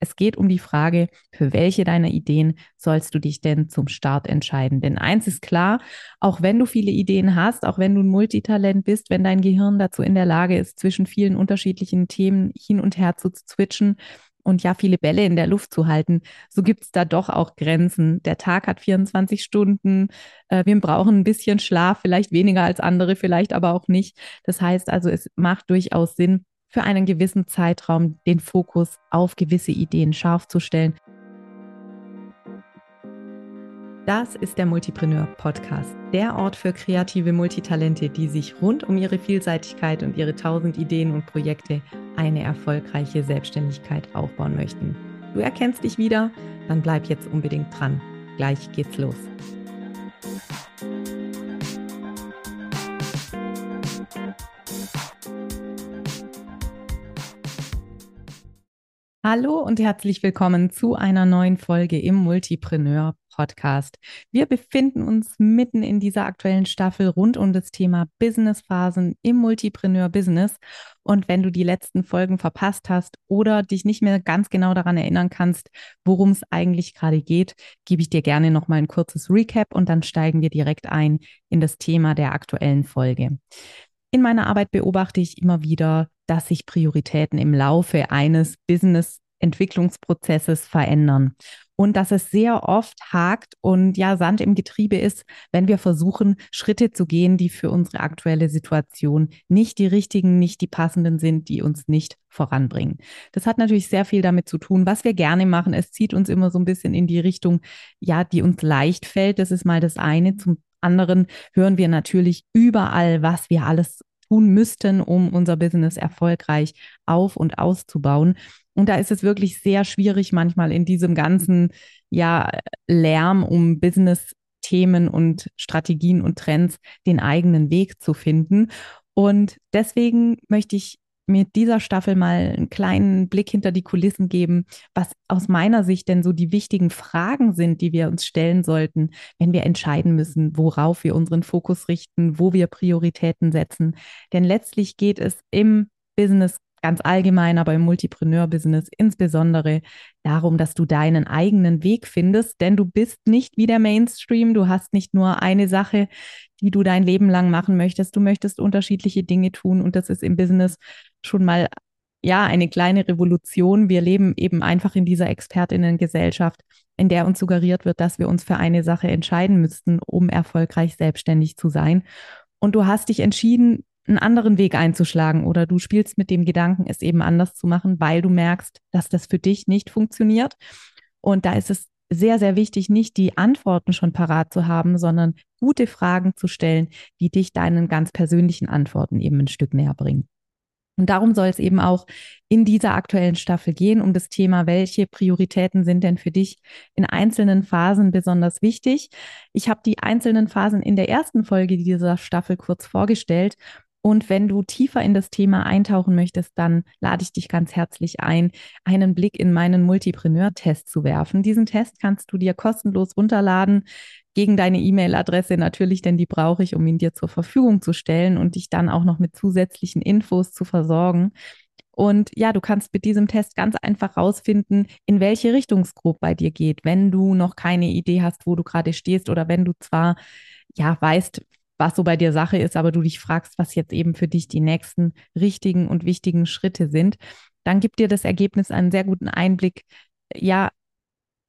Es geht um die Frage, für welche deiner Ideen sollst du dich denn zum Start entscheiden? Denn eins ist klar, auch wenn du viele Ideen hast, auch wenn du ein Multitalent bist, wenn dein Gehirn dazu in der Lage ist, zwischen vielen unterschiedlichen Themen hin und her zu switchen, und ja, viele Bälle in der Luft zu halten, so gibt es da doch auch Grenzen. Der Tag hat 24 Stunden. Äh, wir brauchen ein bisschen Schlaf, vielleicht weniger als andere, vielleicht aber auch nicht. Das heißt also, es macht durchaus Sinn, für einen gewissen Zeitraum den Fokus auf gewisse Ideen scharf zu stellen. Das ist der Multipreneur Podcast, der Ort für kreative Multitalente, die sich rund um ihre Vielseitigkeit und ihre tausend Ideen und Projekte eine erfolgreiche Selbstständigkeit aufbauen möchten. Du erkennst dich wieder? Dann bleib jetzt unbedingt dran. Gleich geht's los. Hallo und herzlich willkommen zu einer neuen Folge im Multipreneur Podcast. Wir befinden uns mitten in dieser aktuellen Staffel rund um das Thema Businessphasen im Multipreneur Business. Und wenn du die letzten Folgen verpasst hast oder dich nicht mehr ganz genau daran erinnern kannst, worum es eigentlich gerade geht, gebe ich dir gerne noch mal ein kurzes Recap und dann steigen wir direkt ein in das Thema der aktuellen Folge. In meiner Arbeit beobachte ich immer wieder, dass sich Prioritäten im Laufe eines Business-Entwicklungsprozesses verändern und dass es sehr oft hakt und ja Sand im Getriebe ist, wenn wir versuchen, Schritte zu gehen, die für unsere aktuelle Situation nicht die richtigen, nicht die passenden sind, die uns nicht voranbringen. Das hat natürlich sehr viel damit zu tun, was wir gerne machen. Es zieht uns immer so ein bisschen in die Richtung, ja, die uns leicht fällt. Das ist mal das eine. Zum anderen hören wir natürlich überall, was wir alles tun müssten, um unser Business erfolgreich auf und auszubauen. Und da ist es wirklich sehr schwierig, manchmal in diesem ganzen ja, Lärm um Business-Themen und Strategien und Trends den eigenen Weg zu finden. Und deswegen möchte ich mit dieser Staffel mal einen kleinen Blick hinter die Kulissen geben, was aus meiner Sicht denn so die wichtigen Fragen sind, die wir uns stellen sollten, wenn wir entscheiden müssen, worauf wir unseren Fokus richten, wo wir Prioritäten setzen. Denn letztlich geht es im Business ganz allgemein, aber im Multipreneur-Business insbesondere darum, dass du deinen eigenen Weg findest, denn du bist nicht wie der Mainstream, du hast nicht nur eine Sache, die du dein Leben lang machen möchtest, du möchtest unterschiedliche Dinge tun und das ist im Business schon mal ja eine kleine Revolution. Wir leben eben einfach in dieser Expertinnengesellschaft, in der uns suggeriert wird, dass wir uns für eine Sache entscheiden müssten, um erfolgreich selbstständig zu sein. Und du hast dich entschieden, einen anderen Weg einzuschlagen oder du spielst mit dem Gedanken, es eben anders zu machen, weil du merkst, dass das für dich nicht funktioniert. Und da ist es sehr, sehr wichtig, nicht die Antworten schon parat zu haben, sondern gute Fragen zu stellen, die dich deinen ganz persönlichen Antworten eben ein Stück näher bringen. Und darum soll es eben auch in dieser aktuellen Staffel gehen, um das Thema, welche Prioritäten sind denn für dich in einzelnen Phasen besonders wichtig. Ich habe die einzelnen Phasen in der ersten Folge dieser Staffel kurz vorgestellt und wenn du tiefer in das Thema eintauchen möchtest, dann lade ich dich ganz herzlich ein, einen Blick in meinen Multipreneur-Test zu werfen. Diesen Test kannst du dir kostenlos runterladen gegen deine E-Mail-Adresse natürlich, denn die brauche ich, um ihn dir zur Verfügung zu stellen und dich dann auch noch mit zusätzlichen Infos zu versorgen. Und ja, du kannst mit diesem Test ganz einfach rausfinden, in welche Richtung es grob bei dir geht, wenn du noch keine Idee hast, wo du gerade stehst oder wenn du zwar ja weißt, was so bei dir Sache ist, aber du dich fragst, was jetzt eben für dich die nächsten richtigen und wichtigen Schritte sind, dann gibt dir das Ergebnis einen sehr guten Einblick, ja,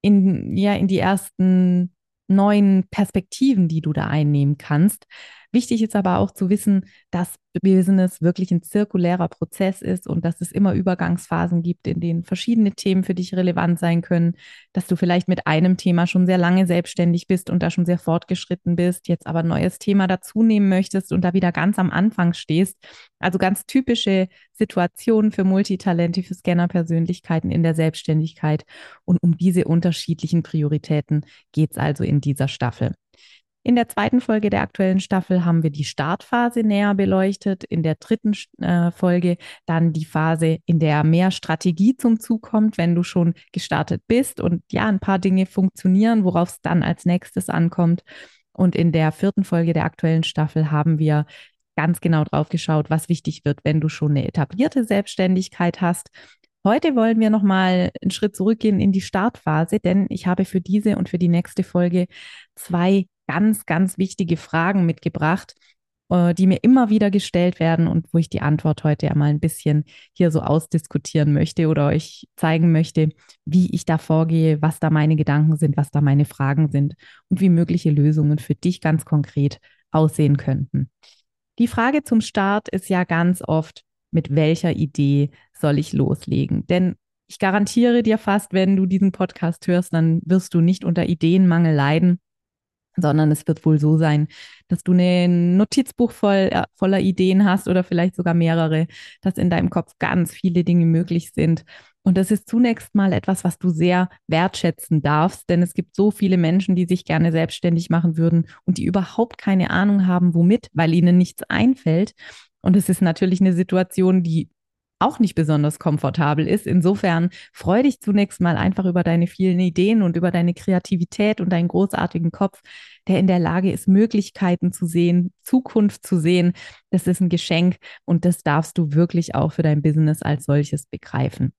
in, ja, in die ersten neuen Perspektiven, die du da einnehmen kannst. Wichtig ist aber auch zu wissen, dass Business wirklich ein zirkulärer Prozess ist und dass es immer Übergangsphasen gibt, in denen verschiedene Themen für dich relevant sein können, dass du vielleicht mit einem Thema schon sehr lange selbstständig bist und da schon sehr fortgeschritten bist, jetzt aber ein neues Thema dazu nehmen möchtest und da wieder ganz am Anfang stehst. Also ganz typische Situationen für Multitalente, für Scanner-Persönlichkeiten in der Selbstständigkeit. Und um diese unterschiedlichen Prioritäten geht es also in dieser Staffel. In der zweiten Folge der aktuellen Staffel haben wir die Startphase näher beleuchtet. In der dritten äh, Folge dann die Phase, in der mehr Strategie zum Zug kommt, wenn du schon gestartet bist und ja, ein paar Dinge funktionieren, worauf es dann als nächstes ankommt. Und in der vierten Folge der aktuellen Staffel haben wir ganz genau drauf geschaut, was wichtig wird, wenn du schon eine etablierte Selbstständigkeit hast Heute wollen wir nochmal einen Schritt zurückgehen in die Startphase, denn ich habe für diese und für die nächste Folge zwei ganz, ganz wichtige Fragen mitgebracht, äh, die mir immer wieder gestellt werden und wo ich die Antwort heute ja mal ein bisschen hier so ausdiskutieren möchte oder euch zeigen möchte, wie ich da vorgehe, was da meine Gedanken sind, was da meine Fragen sind und wie mögliche Lösungen für dich ganz konkret aussehen könnten. Die Frage zum Start ist ja ganz oft, mit welcher Idee soll ich loslegen? Denn ich garantiere dir fast, wenn du diesen Podcast hörst, dann wirst du nicht unter Ideenmangel leiden, sondern es wird wohl so sein, dass du ein Notizbuch voll, äh, voller Ideen hast oder vielleicht sogar mehrere, dass in deinem Kopf ganz viele Dinge möglich sind. Und das ist zunächst mal etwas, was du sehr wertschätzen darfst, denn es gibt so viele Menschen, die sich gerne selbstständig machen würden und die überhaupt keine Ahnung haben, womit, weil ihnen nichts einfällt. Und es ist natürlich eine Situation, die auch nicht besonders komfortabel ist. Insofern freu dich zunächst mal einfach über deine vielen Ideen und über deine Kreativität und deinen großartigen Kopf, der in der Lage ist, Möglichkeiten zu sehen, Zukunft zu sehen. Das ist ein Geschenk und das darfst du wirklich auch für dein Business als solches begreifen.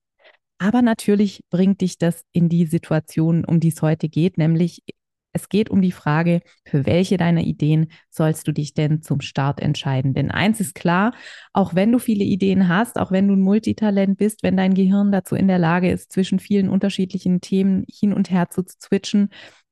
Aber natürlich bringt dich das in die Situation, um die es heute geht, nämlich es geht um die Frage, für welche deiner Ideen sollst du dich denn zum Start entscheiden? Denn eins ist klar, auch wenn du viele Ideen hast, auch wenn du ein Multitalent bist, wenn dein Gehirn dazu in der Lage ist, zwischen vielen unterschiedlichen Themen hin und her zu switchen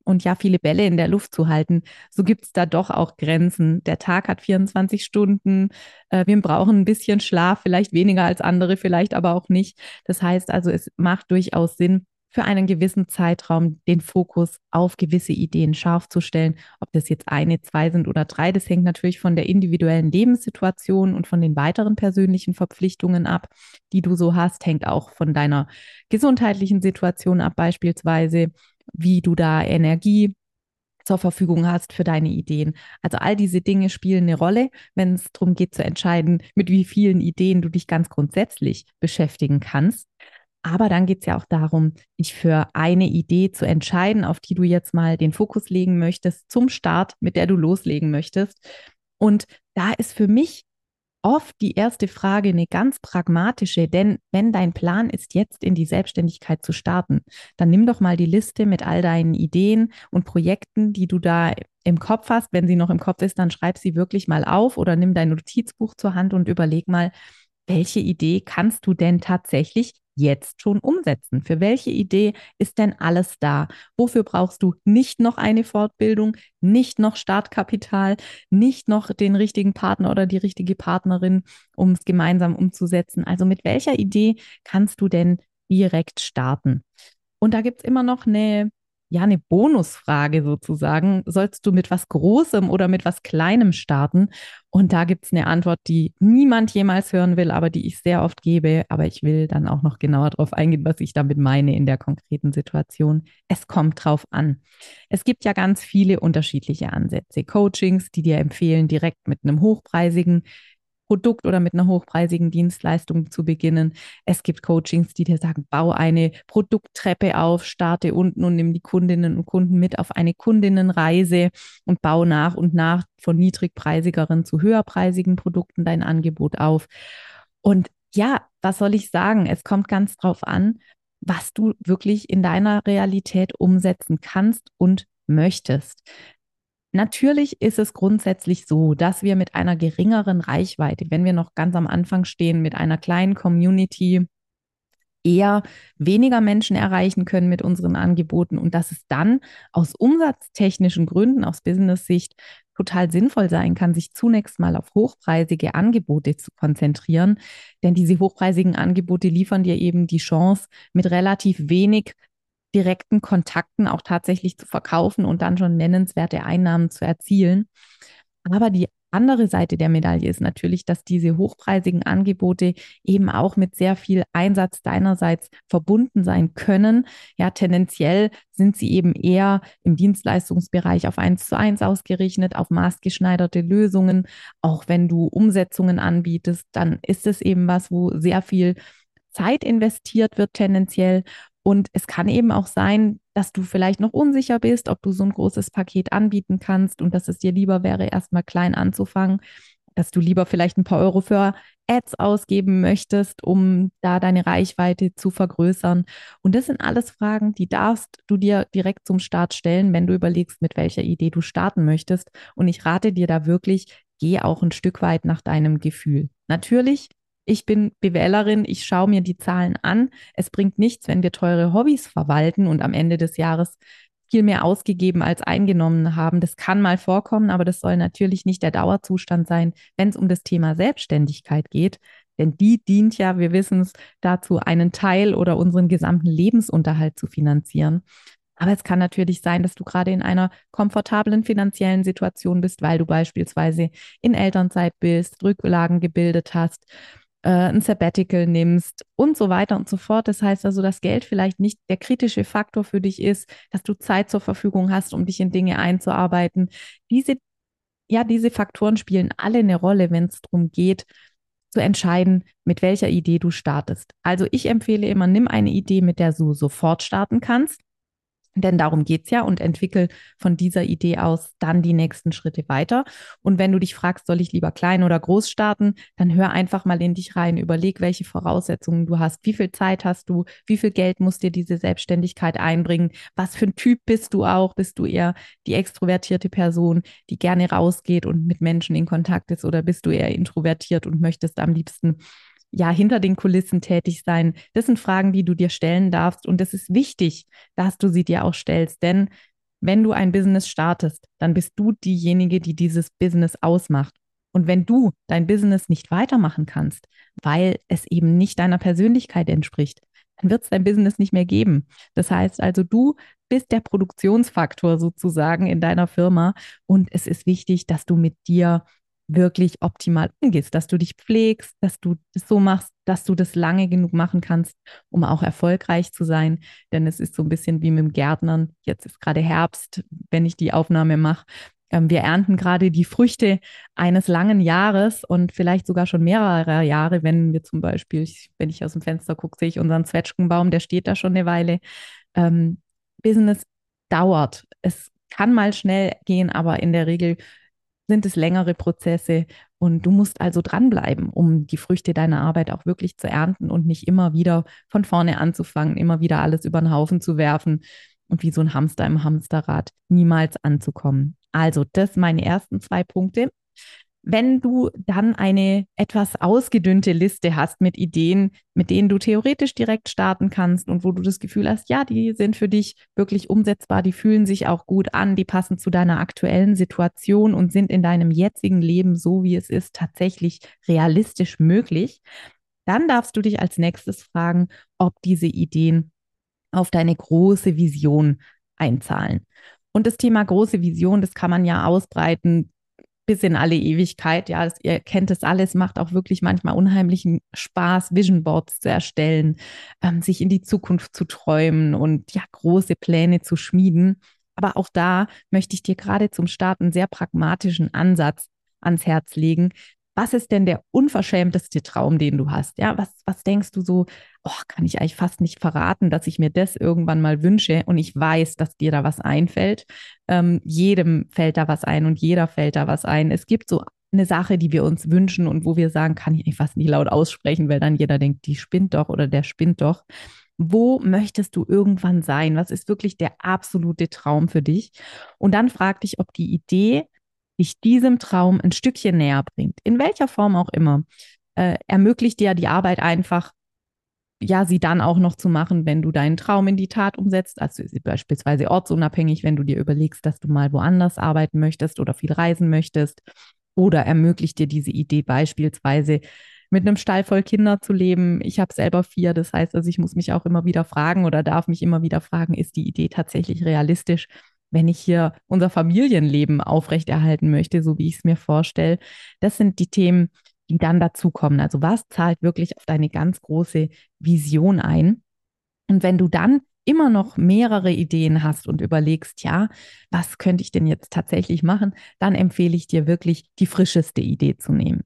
und ja, viele Bälle in der Luft zu halten, so gibt es da doch auch Grenzen. Der Tag hat 24 Stunden. Äh, wir brauchen ein bisschen Schlaf, vielleicht weniger als andere, vielleicht aber auch nicht. Das heißt also, es macht durchaus Sinn, für einen gewissen Zeitraum den Fokus auf gewisse Ideen scharf zu stellen. Ob das jetzt eine, zwei sind oder drei, das hängt natürlich von der individuellen Lebenssituation und von den weiteren persönlichen Verpflichtungen ab, die du so hast, hängt auch von deiner gesundheitlichen Situation ab, beispielsweise, wie du da Energie zur Verfügung hast für deine Ideen. Also all diese Dinge spielen eine Rolle, wenn es darum geht zu entscheiden, mit wie vielen Ideen du dich ganz grundsätzlich beschäftigen kannst. Aber dann geht es ja auch darum, dich für eine Idee zu entscheiden, auf die du jetzt mal den Fokus legen möchtest, zum Start, mit der du loslegen möchtest. Und da ist für mich oft die erste Frage eine ganz pragmatische, denn wenn dein Plan ist, jetzt in die Selbstständigkeit zu starten, dann nimm doch mal die Liste mit all deinen Ideen und Projekten, die du da im Kopf hast. Wenn sie noch im Kopf ist, dann schreib sie wirklich mal auf oder nimm dein Notizbuch zur Hand und überleg mal, welche Idee kannst du denn tatsächlich jetzt schon umsetzen? Für welche Idee ist denn alles da? Wofür brauchst du nicht noch eine Fortbildung, nicht noch Startkapital, nicht noch den richtigen Partner oder die richtige Partnerin, um es gemeinsam umzusetzen? Also mit welcher Idee kannst du denn direkt starten? Und da gibt es immer noch eine ja, eine Bonusfrage sozusagen. Sollst du mit was Großem oder mit was Kleinem starten? Und da gibt es eine Antwort, die niemand jemals hören will, aber die ich sehr oft gebe. Aber ich will dann auch noch genauer darauf eingehen, was ich damit meine in der konkreten Situation. Es kommt drauf an. Es gibt ja ganz viele unterschiedliche Ansätze. Coachings, die dir empfehlen, direkt mit einem hochpreisigen Produkt oder mit einer hochpreisigen Dienstleistung zu beginnen. Es gibt Coachings, die dir sagen, bau eine Produkttreppe auf, starte unten und nimm die Kundinnen und Kunden mit auf eine Kundinnenreise und bau nach und nach von niedrigpreisigeren zu höherpreisigen Produkten dein Angebot auf. Und ja, was soll ich sagen? Es kommt ganz drauf an, was du wirklich in deiner Realität umsetzen kannst und möchtest. Natürlich ist es grundsätzlich so, dass wir mit einer geringeren Reichweite, wenn wir noch ganz am Anfang stehen, mit einer kleinen Community eher weniger Menschen erreichen können mit unseren Angeboten und dass es dann aus umsatztechnischen Gründen, aus Business-Sicht total sinnvoll sein kann, sich zunächst mal auf hochpreisige Angebote zu konzentrieren. Denn diese hochpreisigen Angebote liefern dir eben die Chance, mit relativ wenig direkten Kontakten auch tatsächlich zu verkaufen und dann schon nennenswerte Einnahmen zu erzielen. Aber die andere Seite der Medaille ist natürlich, dass diese hochpreisigen Angebote eben auch mit sehr viel Einsatz deinerseits verbunden sein können. Ja, tendenziell sind sie eben eher im Dienstleistungsbereich auf eins zu eins ausgerichtet, auf maßgeschneiderte Lösungen. Auch wenn du Umsetzungen anbietest, dann ist es eben was, wo sehr viel Zeit investiert wird tendenziell und es kann eben auch sein, dass du vielleicht noch unsicher bist, ob du so ein großes Paket anbieten kannst und dass es dir lieber wäre, erstmal klein anzufangen. dass du lieber vielleicht ein paar Euro für Ads ausgeben möchtest, um da deine Reichweite zu vergrößern. Und das sind alles Fragen, die darfst du dir direkt zum Start stellen, wenn du überlegst, mit welcher Idee du starten möchtest. Und ich rate dir da wirklich, geh auch ein Stück weit nach deinem Gefühl. Natürlich ich bin BWLerin, ich schaue mir die Zahlen an. Es bringt nichts, wenn wir teure Hobbys verwalten und am Ende des Jahres viel mehr ausgegeben als eingenommen haben. Das kann mal vorkommen, aber das soll natürlich nicht der Dauerzustand sein, wenn es um das Thema Selbstständigkeit geht. Denn die dient ja, wir wissen es, dazu, einen Teil oder unseren gesamten Lebensunterhalt zu finanzieren. Aber es kann natürlich sein, dass du gerade in einer komfortablen finanziellen Situation bist, weil du beispielsweise in Elternzeit bist, Rücklagen gebildet hast äh, ein Sabbatical nimmst und so weiter und so fort. Das heißt also, dass Geld vielleicht nicht der kritische Faktor für dich ist, dass du Zeit zur Verfügung hast, um dich in Dinge einzuarbeiten. Diese, ja, diese Faktoren spielen alle eine Rolle, wenn es darum geht, zu entscheiden, mit welcher Idee du startest. Also ich empfehle immer, nimm eine Idee, mit der du sofort starten kannst denn darum geht es ja. Und entwickel von dieser Idee aus dann die nächsten Schritte weiter. Und wenn du dich fragst, soll ich lieber klein oder groß starten, dann hör einfach mal in dich rein, überleg, welche Voraussetzungen du hast, wie viel Zeit hast du, wie viel Geld muss dir diese Selbstständigkeit einbringen, was für ein Typ bist du auch, bist du eher die extrovertierte Person, die gerne rausgeht und mit Menschen in Kontakt ist? Oder bist du eher introvertiert und möchtest am liebsten ja hinter den Kulissen tätig sein? Das sind Fragen, die du dir stellen darfst und es ist wichtig, dass du sie dir auch stellst, denn wenn du ein Business startest, dann bist du diejenige, die dieses Business ausmacht. Und wenn du dein Business nicht weitermachen kannst, weil es eben nicht deiner Persönlichkeit entspricht, dann wird es dein Business nicht mehr geben. Das heißt also, du bist der Produktionsfaktor sozusagen in deiner Firma und es ist wichtig, dass du mit dir wirklich optimal umgehst, dass du dich pflegst, dass du das so machst, dass du das lange genug machen kannst, um auch erfolgreich zu sein. Denn es ist so ein bisschen wie mit dem Gärtnern. Jetzt ist gerade Herbst, wenn ich die Aufnahme mache. Ähm, wir ernten gerade die Früchte eines langen Jahres und vielleicht sogar schon mehrerer Jahre, wenn wir zum Beispiel, wenn ich aus dem Fenster gucke, sehe ich unseren Zwetschgenbaum, der steht da schon eine Weile. Ähm, Business dauert. Es kann mal schnell gehen, aber in der Regel sind es längere Prozesse und du musst also dranbleiben, um die Früchte deiner Arbeit auch wirklich zu ernten und nicht immer wieder von vorne anzufangen, immer wieder alles über den Haufen zu werfen und wie so ein Hamster im Hamsterrad niemals anzukommen. Also, das meine ersten zwei Punkte. Wenn du dann eine etwas ausgedünnte Liste hast mit Ideen, mit denen du theoretisch direkt starten kannst und wo du das Gefühl hast, ja, die sind für dich wirklich umsetzbar, die fühlen sich auch gut an, die passen zu deiner aktuellen Situation und sind in deinem jetzigen Leben, so wie es ist, tatsächlich realistisch möglich, dann darfst du dich als nächstes fragen, ob diese Ideen auf deine große Vision einzahlen. Und das Thema große Vision, das kann man ja ausbreiten bis in alle Ewigkeit. Ja, das, ihr kennt es alles, macht auch wirklich manchmal unheimlichen Spaß, Vision Boards zu erstellen, ähm, sich in die Zukunft zu träumen und ja, große Pläne zu schmieden. Aber auch da möchte ich dir gerade zum Start einen sehr pragmatischen Ansatz ans Herz legen, was ist denn der unverschämteste Traum, den du hast? Ja, was, was denkst du so, oh, kann ich eigentlich fast nicht verraten, dass ich mir das irgendwann mal wünsche und ich weiß, dass dir da was einfällt. Ähm, jedem fällt da was ein und jeder fällt da was ein. Es gibt so eine Sache, die wir uns wünschen und wo wir sagen, kann ich eigentlich fast nicht laut aussprechen, weil dann jeder denkt, die spinnt doch oder der spinnt doch. Wo möchtest du irgendwann sein? Was ist wirklich der absolute Traum für dich? Und dann frag dich, ob die Idee dich diesem Traum ein Stückchen näher bringt, in welcher Form auch immer, äh, ermöglicht dir die Arbeit einfach, ja, sie dann auch noch zu machen, wenn du deinen Traum in die Tat umsetzt, also beispielsweise ortsunabhängig, wenn du dir überlegst, dass du mal woanders arbeiten möchtest oder viel reisen möchtest, oder ermöglicht dir diese Idee beispielsweise mit einem Stall voll Kinder zu leben. Ich habe selber vier, das heißt also, ich muss mich auch immer wieder fragen oder darf mich immer wieder fragen, ist die Idee tatsächlich realistisch? Wenn ich hier unser Familienleben aufrechterhalten möchte, so wie ich es mir vorstelle. Das sind die Themen, die dann dazukommen. Also was zahlt wirklich auf deine ganz große Vision ein? Und wenn du dann immer noch mehrere Ideen hast und überlegst, ja, was könnte ich denn jetzt tatsächlich machen, dann empfehle ich dir wirklich, die frischeste Idee zu nehmen.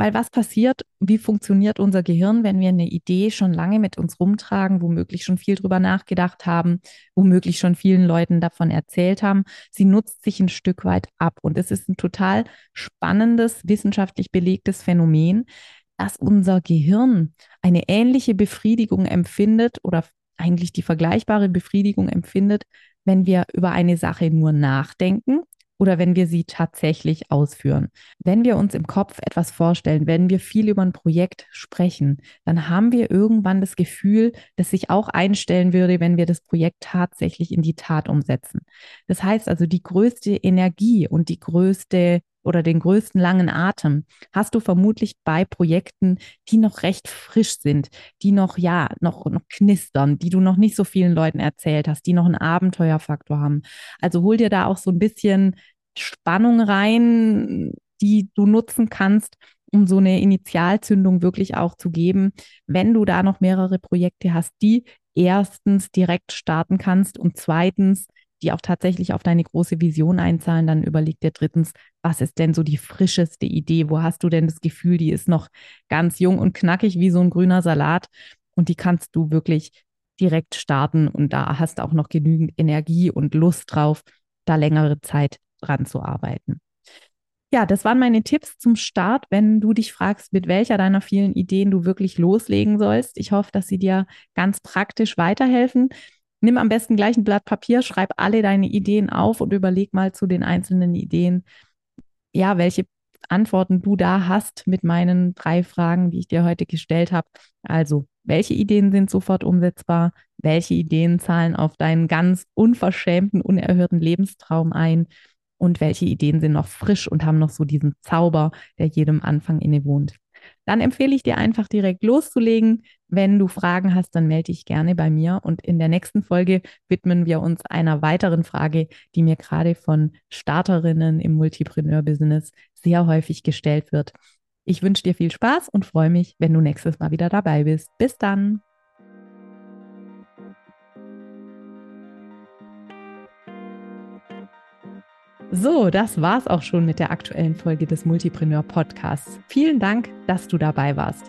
Weil was passiert, wie funktioniert unser Gehirn, wenn wir eine Idee schon lange mit uns rumtragen, womöglich schon viel drüber nachgedacht haben, womöglich schon vielen Leuten davon erzählt haben? Sie nutzt sich ein Stück weit ab. Und es ist ein total spannendes, wissenschaftlich belegtes Phänomen, dass unser Gehirn eine ähnliche Befriedigung empfindet oder eigentlich die vergleichbare Befriedigung empfindet, wenn wir über eine Sache nur nachdenken oder wenn wir sie tatsächlich ausführen. Wenn wir uns im Kopf etwas vorstellen, wenn wir viel über ein Projekt sprechen, dann haben wir irgendwann das Gefühl, dass sich auch einstellen würde, wenn wir das Projekt tatsächlich in die Tat umsetzen. Das heißt also, die größte Energie und die größte oder den größten langen Atem hast du vermutlich bei Projekten, die noch recht frisch sind, die noch, ja, noch, noch knistern, die du noch nicht so vielen Leuten erzählt hast, die noch einen Abenteuerfaktor haben. Also hol dir da auch so ein bisschen Spannung rein, die du nutzen kannst, um so eine Initialzündung wirklich auch zu geben, wenn du da noch mehrere Projekte hast, die erstens direkt starten kannst und zweitens die auch tatsächlich auf deine große Vision einzahlen, dann überleg dir drittens, was ist denn so die frischeste Idee? Wo hast du denn das Gefühl, die ist noch ganz jung und knackig wie so ein grüner Salat und die kannst du wirklich direkt starten und da hast du auch noch genügend Energie und Lust drauf, da längere Zeit dran zu arbeiten. Ja, das waren meine Tipps zum Start, wenn du dich fragst, mit welcher deiner vielen Ideen du wirklich loslegen sollst. Ich hoffe, dass sie dir ganz praktisch weiterhelfen. Nimm am besten gleich ein Blatt Papier, schreib alle deine Ideen auf und überleg mal zu den einzelnen Ideen, ja, welche Antworten du da hast mit meinen drei Fragen, die ich dir heute gestellt habe. Also, welche Ideen sind sofort umsetzbar? Welche Ideen zahlen auf deinen ganz unverschämten, unerhörten Lebenstraum ein? Und welche Ideen sind noch frisch und haben noch so diesen Zauber, der jedem Anfang innewohnt? Dann empfehle ich dir einfach direkt loszulegen. Wenn du Fragen hast, dann melde dich gerne bei mir. Und in der nächsten Folge widmen wir uns einer weiteren Frage, die mir gerade von Starterinnen im Multipreneur-Business sehr häufig gestellt wird. Ich wünsche dir viel Spaß und freue mich, wenn du nächstes Mal wieder dabei bist. Bis dann. So, das war's auch schon mit der aktuellen Folge des Multipreneur Podcasts. Vielen Dank, dass du dabei warst.